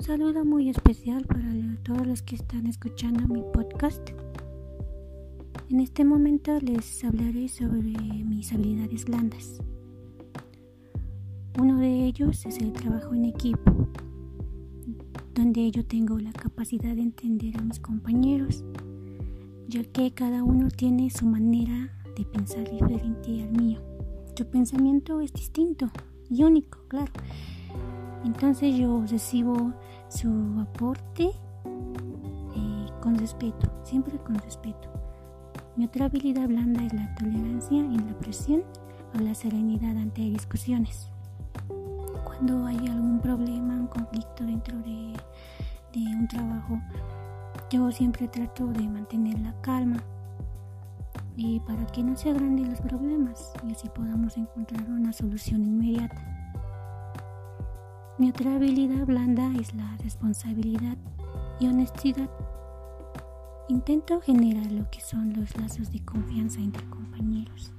saludo muy especial para todos los que están escuchando mi podcast. En este momento les hablaré sobre mis habilidades blandas. Uno de ellos es el trabajo en equipo, donde yo tengo la capacidad de entender a mis compañeros, ya que cada uno tiene su manera de pensar diferente al mío. Su pensamiento es distinto y único, claro. Entonces yo recibo su aporte eh, con respeto, siempre con respeto. Mi otra habilidad blanda es la tolerancia en la presión o la serenidad ante discusiones. Cuando hay algún problema, un conflicto dentro de, de un trabajo, yo siempre trato de mantener la calma y para que no se agranden los problemas y así podamos encontrar una solución inmediata. Mi otra habilidad blanda es la responsabilidad y honestidad. Intento generar lo que son los lazos de confianza entre compañeros,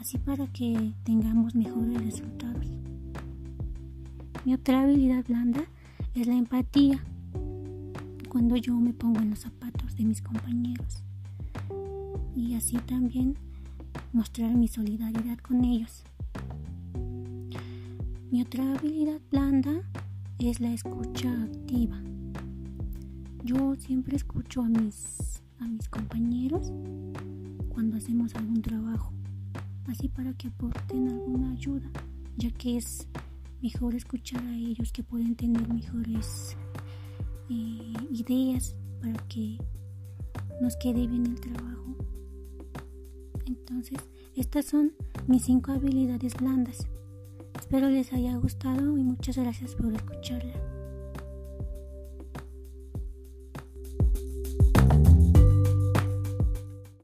así para que tengamos mejores resultados. Mi otra habilidad blanda es la empatía, cuando yo me pongo en los zapatos de mis compañeros y así también mostrar mi solidaridad con ellos. Mi otra habilidad blanda es la escucha activa. Yo siempre escucho a mis, a mis compañeros cuando hacemos algún trabajo, así para que aporten alguna ayuda, ya que es mejor escuchar a ellos que pueden tener mejores eh, ideas para que nos quede bien el trabajo. Entonces, estas son mis cinco habilidades blandas. Espero les haya gustado y muchas gracias por escucharla.